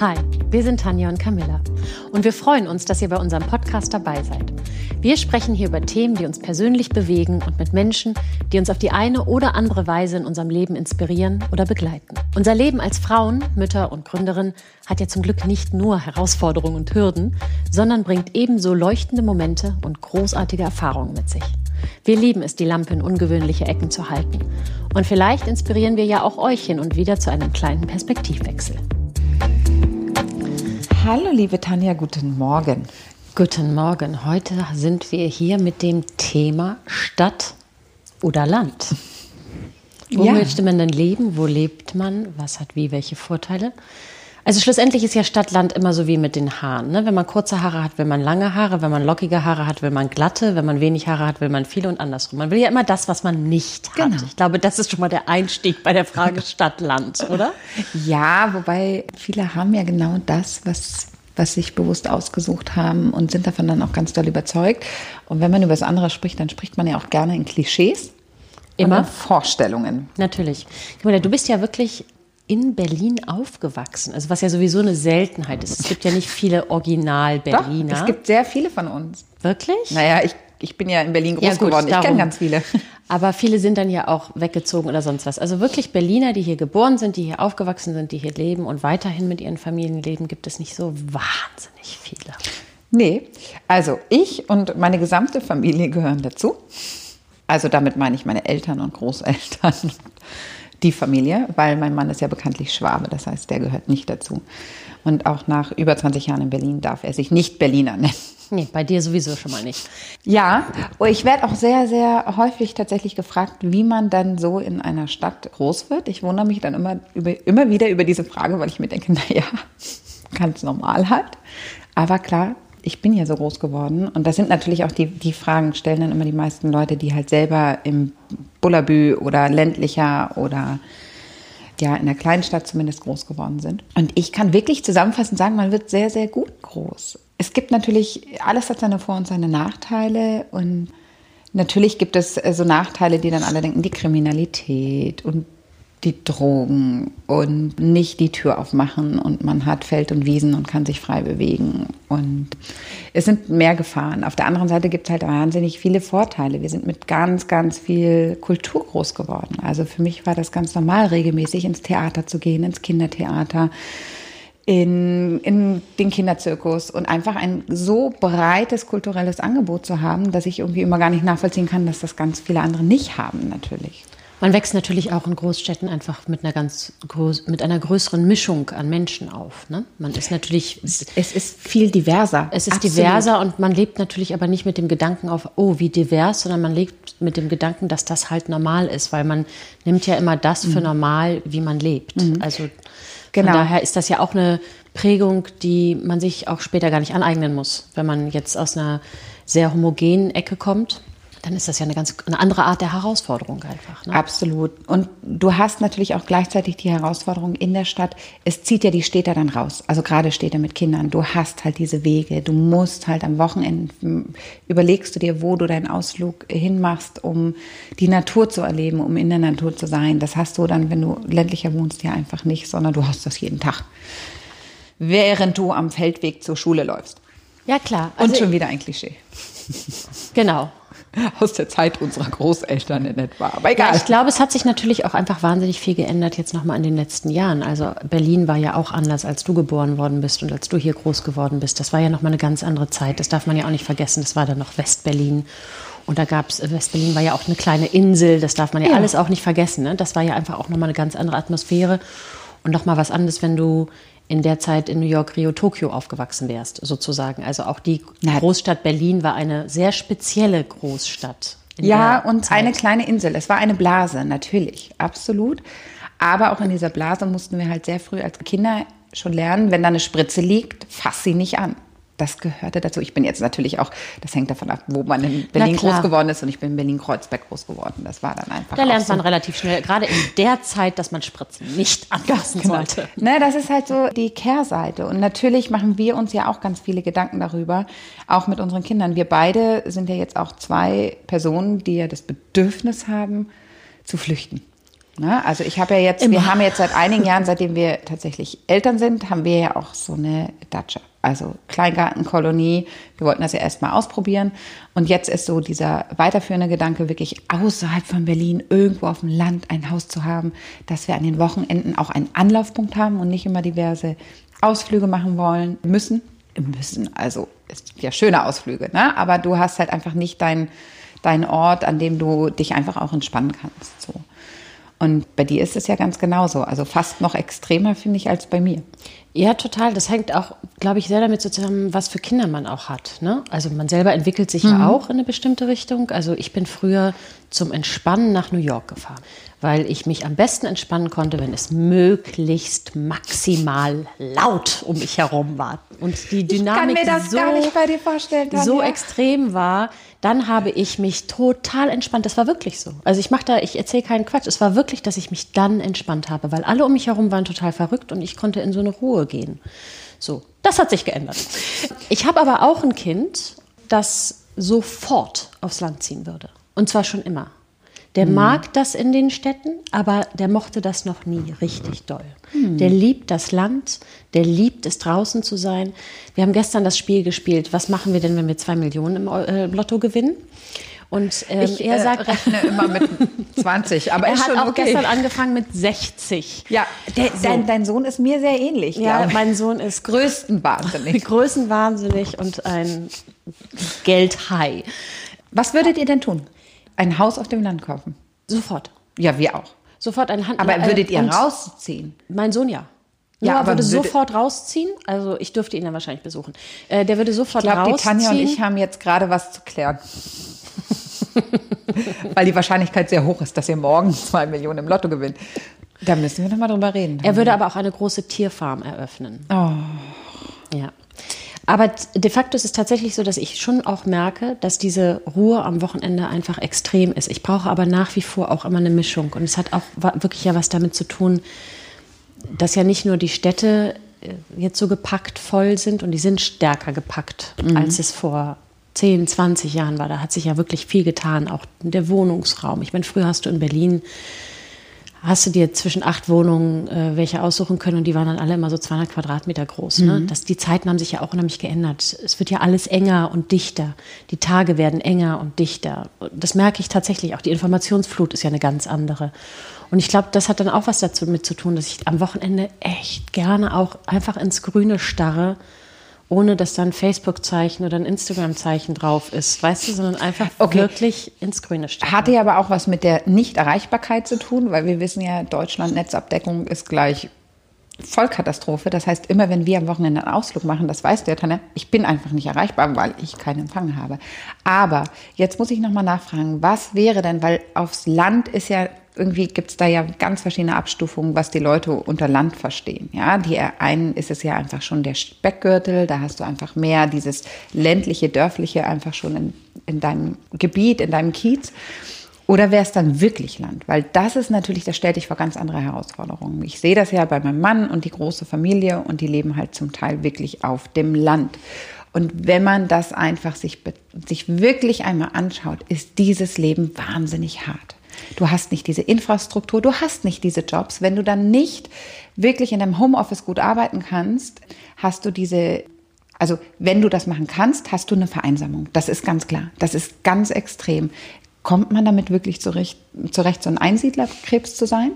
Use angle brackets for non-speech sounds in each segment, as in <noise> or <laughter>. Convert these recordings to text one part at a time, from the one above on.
Hi, wir sind Tanja und Camilla und wir freuen uns, dass ihr bei unserem Podcast dabei seid. Wir sprechen hier über Themen, die uns persönlich bewegen und mit Menschen, die uns auf die eine oder andere Weise in unserem Leben inspirieren oder begleiten. Unser Leben als Frauen, Mütter und Gründerin hat ja zum Glück nicht nur Herausforderungen und Hürden, sondern bringt ebenso leuchtende Momente und großartige Erfahrungen mit sich. Wir lieben es, die Lampe in ungewöhnliche Ecken zu halten. Und vielleicht inspirieren wir ja auch euch hin und wieder zu einem kleinen Perspektivwechsel. Hallo, liebe Tanja, guten Morgen. Guten Morgen. Heute sind wir hier mit dem Thema Stadt oder Land. Wo ja. möchte man denn leben? Wo lebt man? Was hat wie welche Vorteile? Also schlussendlich ist ja Stadt-Land immer so wie mit den Haaren. Ne? Wenn man kurze Haare hat, will man lange Haare. Wenn man lockige Haare hat, will man glatte. Wenn man wenig Haare hat, will man viele und andersrum. Man will ja immer das, was man nicht hat. Genau. Ich glaube, das ist schon mal der Einstieg bei der Frage <laughs> Stadt-Land, oder? Ja, wobei viele haben ja genau das, was was sich bewusst ausgesucht haben und sind davon dann auch ganz doll überzeugt. Und wenn man über das andere spricht, dann spricht man ja auch gerne in Klischees. Immer Vorstellungen. Natürlich. Du bist ja wirklich in Berlin aufgewachsen. Also was ja sowieso eine Seltenheit ist. Es gibt ja nicht viele Original-Berliner. Es gibt sehr viele von uns. Wirklich? Naja, ich, ich bin ja in Berlin groß ja, gut, geworden. Ich kenne ganz viele. Aber viele sind dann ja auch weggezogen oder sonst was. Also wirklich Berliner, die hier geboren sind, die hier aufgewachsen sind, die hier leben und weiterhin mit ihren Familien leben, gibt es nicht so wahnsinnig viele. Nee, also ich und meine gesamte Familie gehören dazu. Also damit meine ich meine Eltern und Großeltern die Familie, weil mein Mann ist ja bekanntlich Schwabe, das heißt, der gehört nicht dazu. Und auch nach über 20 Jahren in Berlin darf er sich nicht Berliner nennen. Nee, bei dir sowieso schon mal nicht. Ja, ich werde auch sehr, sehr häufig tatsächlich gefragt, wie man dann so in einer Stadt groß wird. Ich wundere mich dann immer, über, immer wieder über diese Frage, weil ich mir denke, naja, <laughs> ganz normal halt. Aber klar, ich bin ja so groß geworden. Und das sind natürlich auch die, die Fragen, stellen dann immer die meisten Leute, die halt selber im Bullabü oder ländlicher oder ja, in der Kleinstadt zumindest groß geworden sind. Und ich kann wirklich zusammenfassend sagen, man wird sehr, sehr gut groß. Es gibt natürlich, alles hat seine Vor- und seine Nachteile und natürlich gibt es äh, so Nachteile, die dann alle denken, die Kriminalität und die Drogen und nicht die Tür aufmachen und man hat Feld und Wiesen und kann sich frei bewegen. Und es sind mehr Gefahren. Auf der anderen Seite gibt es halt wahnsinnig viele Vorteile. Wir sind mit ganz, ganz viel Kultur groß geworden. Also für mich war das ganz normal, regelmäßig ins Theater zu gehen, ins Kindertheater. In, in den Kinderzirkus und einfach ein so breites kulturelles Angebot zu haben, dass ich irgendwie immer gar nicht nachvollziehen kann, dass das ganz viele andere nicht haben, natürlich. Man wächst natürlich auch in Großstädten einfach mit einer ganz groß, mit einer größeren Mischung an Menschen auf. Ne? Man ist natürlich. Es ist viel diverser. Es ist Absolut. diverser und man lebt natürlich aber nicht mit dem Gedanken auf, oh, wie divers, sondern man lebt mit dem Gedanken, dass das halt normal ist, weil man nimmt ja immer das für mhm. normal, wie man lebt. Mhm. Also genau. von daher ist das ja auch eine Prägung, die man sich auch später gar nicht aneignen muss, wenn man jetzt aus einer sehr homogenen Ecke kommt dann ist das ja eine ganz eine andere Art der Herausforderung einfach. Ne? Absolut. Und du hast natürlich auch gleichzeitig die Herausforderung in der Stadt. Es zieht ja die Städte dann raus. Also gerade Städte mit Kindern. Du hast halt diese Wege. Du musst halt am Wochenende überlegst du dir, wo du deinen Ausflug hinmachst, um die Natur zu erleben, um in der Natur zu sein. Das hast du dann, wenn du ländlicher wohnst, ja einfach nicht, sondern du hast das jeden Tag. Während du am Feldweg zur Schule läufst. Ja, klar. Also Und schon wieder ein Klischee. Genau. <laughs> aus der Zeit unserer Großeltern in etwa. Aber egal. Ja, ich glaube, es hat sich natürlich auch einfach wahnsinnig viel geändert jetzt nochmal in den letzten Jahren. Also Berlin war ja auch anders, als du geboren worden bist und als du hier groß geworden bist. Das war ja nochmal eine ganz andere Zeit. Das darf man ja auch nicht vergessen. Das war dann noch Westberlin. Und da gab es, Westberlin war ja auch eine kleine Insel. Das darf man ja, ja. alles auch nicht vergessen. Ne? Das war ja einfach auch nochmal eine ganz andere Atmosphäre. Und nochmal was anderes, wenn du in der Zeit in New York, Rio, Tokio aufgewachsen wärst, sozusagen. Also auch die Großstadt Berlin war eine sehr spezielle Großstadt. Ja, und Zeit. eine kleine Insel. Es war eine Blase, natürlich, absolut. Aber auch in dieser Blase mussten wir halt sehr früh als Kinder schon lernen, wenn da eine Spritze liegt, fass sie nicht an das gehörte dazu. Ich bin jetzt natürlich auch, das hängt davon ab, wo man in Berlin groß geworden ist und ich bin in Berlin-Kreuzberg groß geworden. Das war dann einfach. Da lernt man so. relativ schnell, gerade in der Zeit, dass man Spritzen nicht <laughs> anlassen genau. sollte. Ne, das ist halt so die Kehrseite. Und natürlich machen wir uns ja auch ganz viele Gedanken darüber, auch mit unseren Kindern. Wir beide sind ja jetzt auch zwei Personen, die ja das Bedürfnis haben, zu flüchten. Ne? Also ich habe ja jetzt, wir haben jetzt seit einigen Jahren, seitdem wir tatsächlich Eltern sind, haben wir ja auch so eine Datscha. Also Kleingartenkolonie. Wir wollten das ja erstmal ausprobieren. Und jetzt ist so dieser weiterführende Gedanke, wirklich außerhalb von Berlin, irgendwo auf dem Land ein Haus zu haben, dass wir an den Wochenenden auch einen Anlaufpunkt haben und nicht immer diverse Ausflüge machen wollen, müssen. Müssen, also ist ja schöne Ausflüge, ne? Aber du hast halt einfach nicht deinen dein Ort, an dem du dich einfach auch entspannen kannst. So. Und bei dir ist es ja ganz genauso. Also fast noch extremer, finde ich, als bei mir. Ja, total. Das hängt auch, glaube ich, sehr damit zusammen, was für Kinder man auch hat. Ne? Also man selber entwickelt sich mhm. ja auch in eine bestimmte Richtung. Also ich bin früher zum Entspannen nach New York gefahren, weil ich mich am besten entspannen konnte, wenn es möglichst maximal laut um mich herum war. Und die Dynamik so, so extrem war, dann habe ich mich total entspannt. Das war wirklich so. Also ich mache da, ich erzähle keinen Quatsch. Es war wirklich, dass ich mich dann entspannt habe, weil alle um mich herum waren total verrückt und ich konnte in so eine Ruhe gehen. So, das hat sich geändert. Ich habe aber auch ein Kind, das sofort aufs Land ziehen würde. Und zwar schon immer. Der mhm. mag das in den Städten, aber der mochte das noch nie richtig doll. Mhm. Der liebt das Land, der liebt es draußen zu sein. Wir haben gestern das Spiel gespielt. Was machen wir denn, wenn wir zwei Millionen im äh, Lotto gewinnen? Und ähm, ich, er sagt, äh, rechne immer mit <laughs> 20, aber er hat auch okay. gestern angefangen mit 60. Ja, der, so. dein, dein, Sohn ist mir sehr ähnlich. Ja, mein Sohn ist größtenwahnsinnig. <laughs> größtenwahnsinnig und ein Geldhai. Was würdet ihr denn tun? Ein Haus auf dem Land kaufen? Sofort. Ja, wir auch. Sofort ein Hand. Aber würdet ihr rausziehen? Mein Sohn ja. Ja, aber würde sofort rausziehen. Also ich dürfte ihn dann wahrscheinlich besuchen. Äh, der würde sofort ich glaub, rausziehen. Die Tanja und ich haben jetzt gerade was zu klären. <laughs> Weil die Wahrscheinlichkeit sehr hoch ist, dass ihr morgen <laughs> zwei Millionen im Lotto gewinnt. Da müssen wir nochmal drüber reden. Er würde aber auch eine große Tierfarm eröffnen. Oh. Ja. Aber de facto ist es tatsächlich so, dass ich schon auch merke, dass diese Ruhe am Wochenende einfach extrem ist. Ich brauche aber nach wie vor auch immer eine Mischung. Und es hat auch wirklich ja was damit zu tun, dass ja nicht nur die Städte äh, jetzt so gepackt voll sind und die sind stärker gepackt, mhm. als es vor 10, 20 Jahren war. Da hat sich ja wirklich viel getan, auch der Wohnungsraum. Ich meine, früher hast du in Berlin hast du dir zwischen acht Wohnungen äh, welche aussuchen können und die waren dann alle immer so 200 Quadratmeter groß. Ne? Mhm. Das, die Zeiten haben sich ja auch unheimlich geändert. Es wird ja alles enger und dichter. Die Tage werden enger und dichter. Das merke ich tatsächlich. Auch die Informationsflut ist ja eine ganz andere. Und ich glaube, das hat dann auch was dazu mit zu tun, dass ich am Wochenende echt gerne auch einfach ins Grüne starre ohne dass da ein Facebook-Zeichen oder ein Instagram-Zeichen drauf ist, weißt du, sondern einfach okay. wirklich ins Grüne stellen. Hatte ja aber auch was mit der Nichterreichbarkeit zu tun, weil wir wissen ja, Deutschland Netzabdeckung ist gleich Vollkatastrophe. Das heißt, immer wenn wir am Wochenende einen Ausflug machen, das weißt du ja, Tanja, ich bin einfach nicht erreichbar, weil ich keinen Empfang habe. Aber jetzt muss ich nochmal nachfragen, was wäre denn, weil aufs Land ist ja irgendwie gibt es da ja ganz verschiedene Abstufungen, was die Leute unter Land verstehen. Ja, die einen ist es ja einfach schon der Speckgürtel, da hast du einfach mehr dieses ländliche, dörfliche einfach schon in, in deinem Gebiet, in deinem Kiez. Oder wäre es dann wirklich Land? Weil das ist natürlich, das stellt dich vor ganz andere Herausforderungen. Ich sehe das ja bei meinem Mann und die große Familie und die leben halt zum Teil wirklich auf dem Land. Und wenn man das einfach sich, sich wirklich einmal anschaut, ist dieses Leben wahnsinnig hart. Du hast nicht diese Infrastruktur, du hast nicht diese Jobs. Wenn du dann nicht wirklich in deinem Homeoffice gut arbeiten kannst, hast du diese also wenn du das machen kannst, hast du eine Vereinsamung. Das ist ganz klar. Das ist ganz extrem. Kommt man damit wirklich zurecht, zurecht so ein Einsiedlerkrebs zu sein?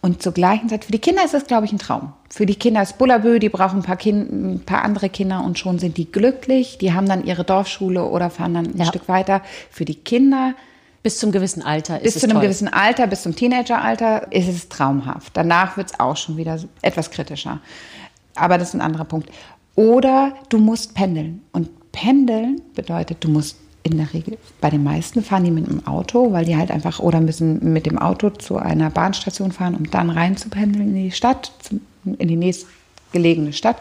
Und zur gleichen Zeit, für die Kinder ist das, glaube ich, ein Traum. Für die Kinder ist Bullabü, die brauchen ein paar, kind, ein paar andere Kinder und schon sind die glücklich. Die haben dann ihre Dorfschule oder fahren dann ein ja. Stück weiter. Für die Kinder bis zum gewissen Alter ist bis zu einem toll. gewissen Alter, bis zum Teenageralter ist es traumhaft. Danach wird es auch schon wieder etwas kritischer. Aber das ist ein anderer Punkt. Oder du musst pendeln. Und pendeln bedeutet, du musst in der Regel, bei den meisten fahren die mit dem Auto, weil die halt einfach, oder müssen mit dem Auto zu einer Bahnstation fahren, um dann rein zu pendeln in die Stadt, in die nächstgelegene Stadt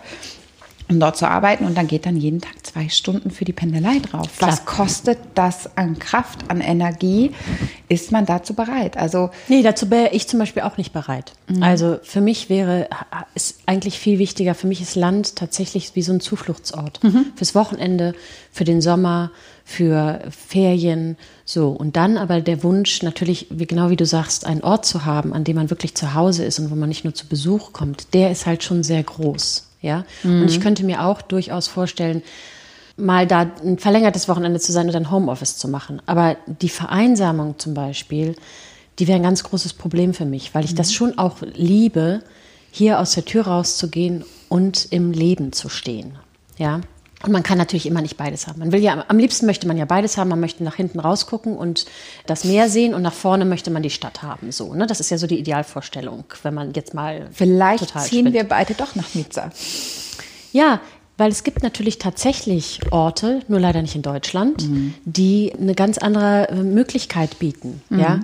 um dort zu arbeiten und dann geht dann jeden Tag zwei Stunden für die Pendelei drauf. Klar. Was kostet das an Kraft, an Energie? Ist man dazu bereit? Also nee, dazu wäre ich zum Beispiel auch nicht bereit. Mhm. Also für mich wäre ist eigentlich viel wichtiger. Für mich ist Land tatsächlich wie so ein Zufluchtsort mhm. fürs Wochenende, für den Sommer, für Ferien, so. Und dann aber der Wunsch, natürlich, wie, genau wie du sagst, einen Ort zu haben, an dem man wirklich zu Hause ist und wo man nicht nur zu Besuch kommt, der ist halt schon sehr groß, ja. Mhm. Und ich könnte mir auch durchaus vorstellen, mal da ein verlängertes Wochenende zu sein oder ein Homeoffice zu machen. Aber die Vereinsamung zum Beispiel, die wäre ein ganz großes Problem für mich, weil ich mhm. das schon auch liebe, hier aus der Tür rauszugehen und im Leben zu stehen. Ja. Und man kann natürlich immer nicht beides haben. Man will ja, am liebsten möchte man ja beides haben. Man möchte nach hinten rausgucken und das Meer sehen und nach vorne möchte man die Stadt haben. So, ne? Das ist ja so die Idealvorstellung, wenn man jetzt mal. Vielleicht ziehen spinnt. wir beide doch nach Nizza. Ja, weil es gibt natürlich tatsächlich Orte, nur leider nicht in Deutschland, mhm. die eine ganz andere äh, Möglichkeit bieten. Mhm. Ja?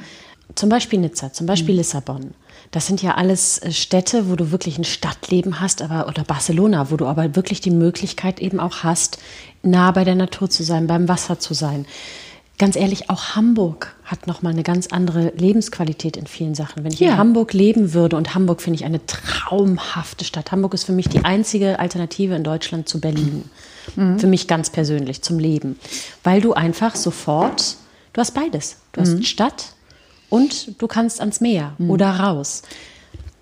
Zum Beispiel Nizza, zum Beispiel mhm. Lissabon. Das sind ja alles äh, Städte, wo du wirklich ein Stadtleben hast, aber oder Barcelona, wo du aber wirklich die Möglichkeit eben auch hast, nah bei der Natur zu sein, beim Wasser zu sein. Ganz ehrlich, auch Hamburg hat noch mal eine ganz andere Lebensqualität in vielen Sachen. Wenn ich ja. in Hamburg leben würde und Hamburg finde ich eine traumhafte Stadt. Hamburg ist für mich die einzige Alternative in Deutschland zu Berlin. Mhm. Für mich ganz persönlich zum Leben, weil du einfach sofort, du hast beides. Du hast mhm. Stadt, und du kannst ans Meer mhm. oder raus.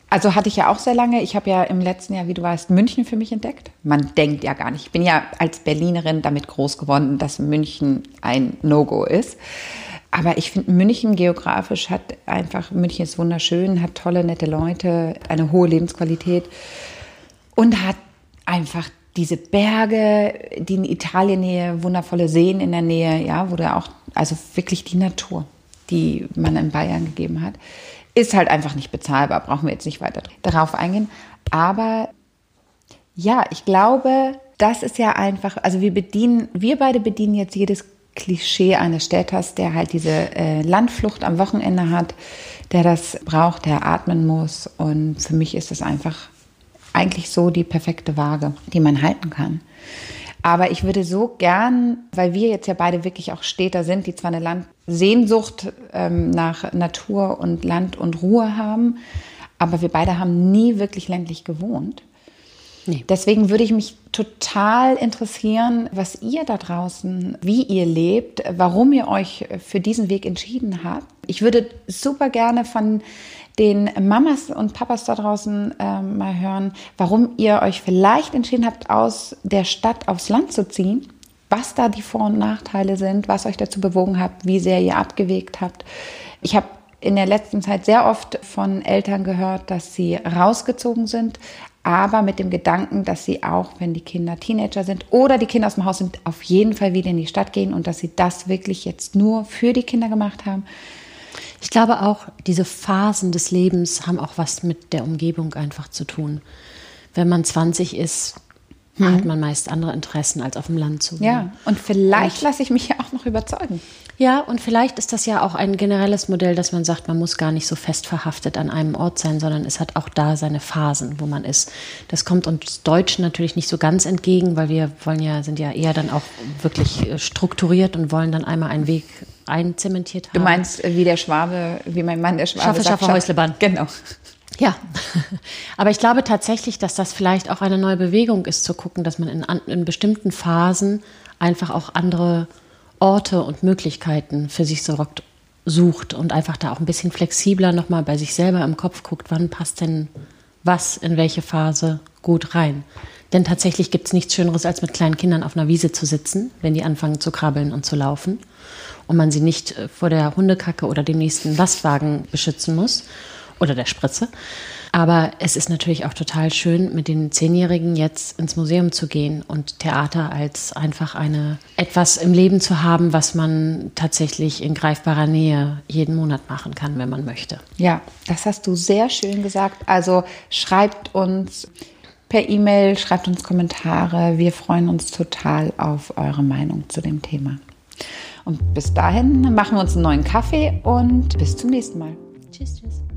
Also hatte ich ja auch sehr lange. Ich habe ja im letzten Jahr, wie du weißt, München für mich entdeckt. Man denkt ja gar nicht. Ich bin ja als Berlinerin damit groß geworden, dass München ein No-Go ist. Aber ich finde, München geografisch hat einfach, München ist wunderschön, hat tolle, nette Leute, eine hohe Lebensqualität und hat einfach diese Berge, die in Italien Nähe, wundervolle Seen in der Nähe, ja, wo du auch, also wirklich die Natur die man in Bayern gegeben hat, ist halt einfach nicht bezahlbar. Brauchen wir jetzt nicht weiter darauf eingehen. Aber ja, ich glaube, das ist ja einfach, also wir bedienen, wir beide bedienen jetzt jedes Klischee eines Städters, der halt diese äh, Landflucht am Wochenende hat, der das braucht, der atmen muss. Und für mich ist es einfach eigentlich so die perfekte Waage, die man halten kann. Aber ich würde so gern, weil wir jetzt ja beide wirklich auch Städter sind, die zwar eine Landsehnsucht ähm, nach Natur und Land und Ruhe haben, aber wir beide haben nie wirklich ländlich gewohnt. Nee. Deswegen würde ich mich total interessieren, was ihr da draußen, wie ihr lebt, warum ihr euch für diesen Weg entschieden habt. Ich würde super gerne von den Mamas und Papas da draußen äh, mal hören, warum ihr euch vielleicht entschieden habt, aus der Stadt aufs Land zu ziehen, was da die Vor- und Nachteile sind, was euch dazu bewogen habt, wie sehr ihr abgewegt habt. Ich habe in der letzten Zeit sehr oft von Eltern gehört, dass sie rausgezogen sind, aber mit dem Gedanken, dass sie auch, wenn die Kinder Teenager sind oder die Kinder aus dem Haus sind, auf jeden Fall wieder in die Stadt gehen und dass sie das wirklich jetzt nur für die Kinder gemacht haben. Ich glaube auch, diese Phasen des Lebens haben auch was mit der Umgebung einfach zu tun. Wenn man 20 ist, hm. hat man meist andere Interessen, als auf dem Land zu wohnen. Ja, und vielleicht lasse ich mich ja auch noch überzeugen. Ja, und vielleicht ist das ja auch ein generelles Modell, dass man sagt, man muss gar nicht so fest verhaftet an einem Ort sein, sondern es hat auch da seine Phasen, wo man ist. Das kommt uns Deutschen natürlich nicht so ganz entgegen, weil wir wollen ja, sind ja eher dann auch wirklich äh, strukturiert und wollen dann einmal einen Weg einzementiert haben. Du meinst äh, wie der Schwabe, wie mein Mann der Schwabe Schaffe, sagt. Schaffe, Häusleband. Genau. Ja, <laughs> aber ich glaube tatsächlich, dass das vielleicht auch eine neue Bewegung ist, zu gucken, dass man in, in bestimmten Phasen einfach auch andere Orte und Möglichkeiten für sich so sucht und einfach da auch ein bisschen flexibler nochmal bei sich selber im Kopf guckt, wann passt denn was in welche Phase gut rein. Denn tatsächlich gibt es nichts Schöneres, als mit kleinen Kindern auf einer Wiese zu sitzen, wenn die anfangen zu krabbeln und zu laufen und man sie nicht äh, vor der Hundekacke oder dem nächsten Lastwagen beschützen muss oder der Spritze. Aber es ist natürlich auch total schön, mit den Zehnjährigen jetzt ins Museum zu gehen und Theater als einfach eine etwas im Leben zu haben, was man tatsächlich in greifbarer Nähe jeden Monat machen kann, wenn man möchte. Ja, das hast du sehr schön gesagt. Also schreibt uns per E-Mail, schreibt uns Kommentare. Wir freuen uns total auf eure Meinung zu dem Thema. Und bis dahin machen wir uns einen neuen Kaffee und bis zum nächsten Mal. Tschüss, tschüss.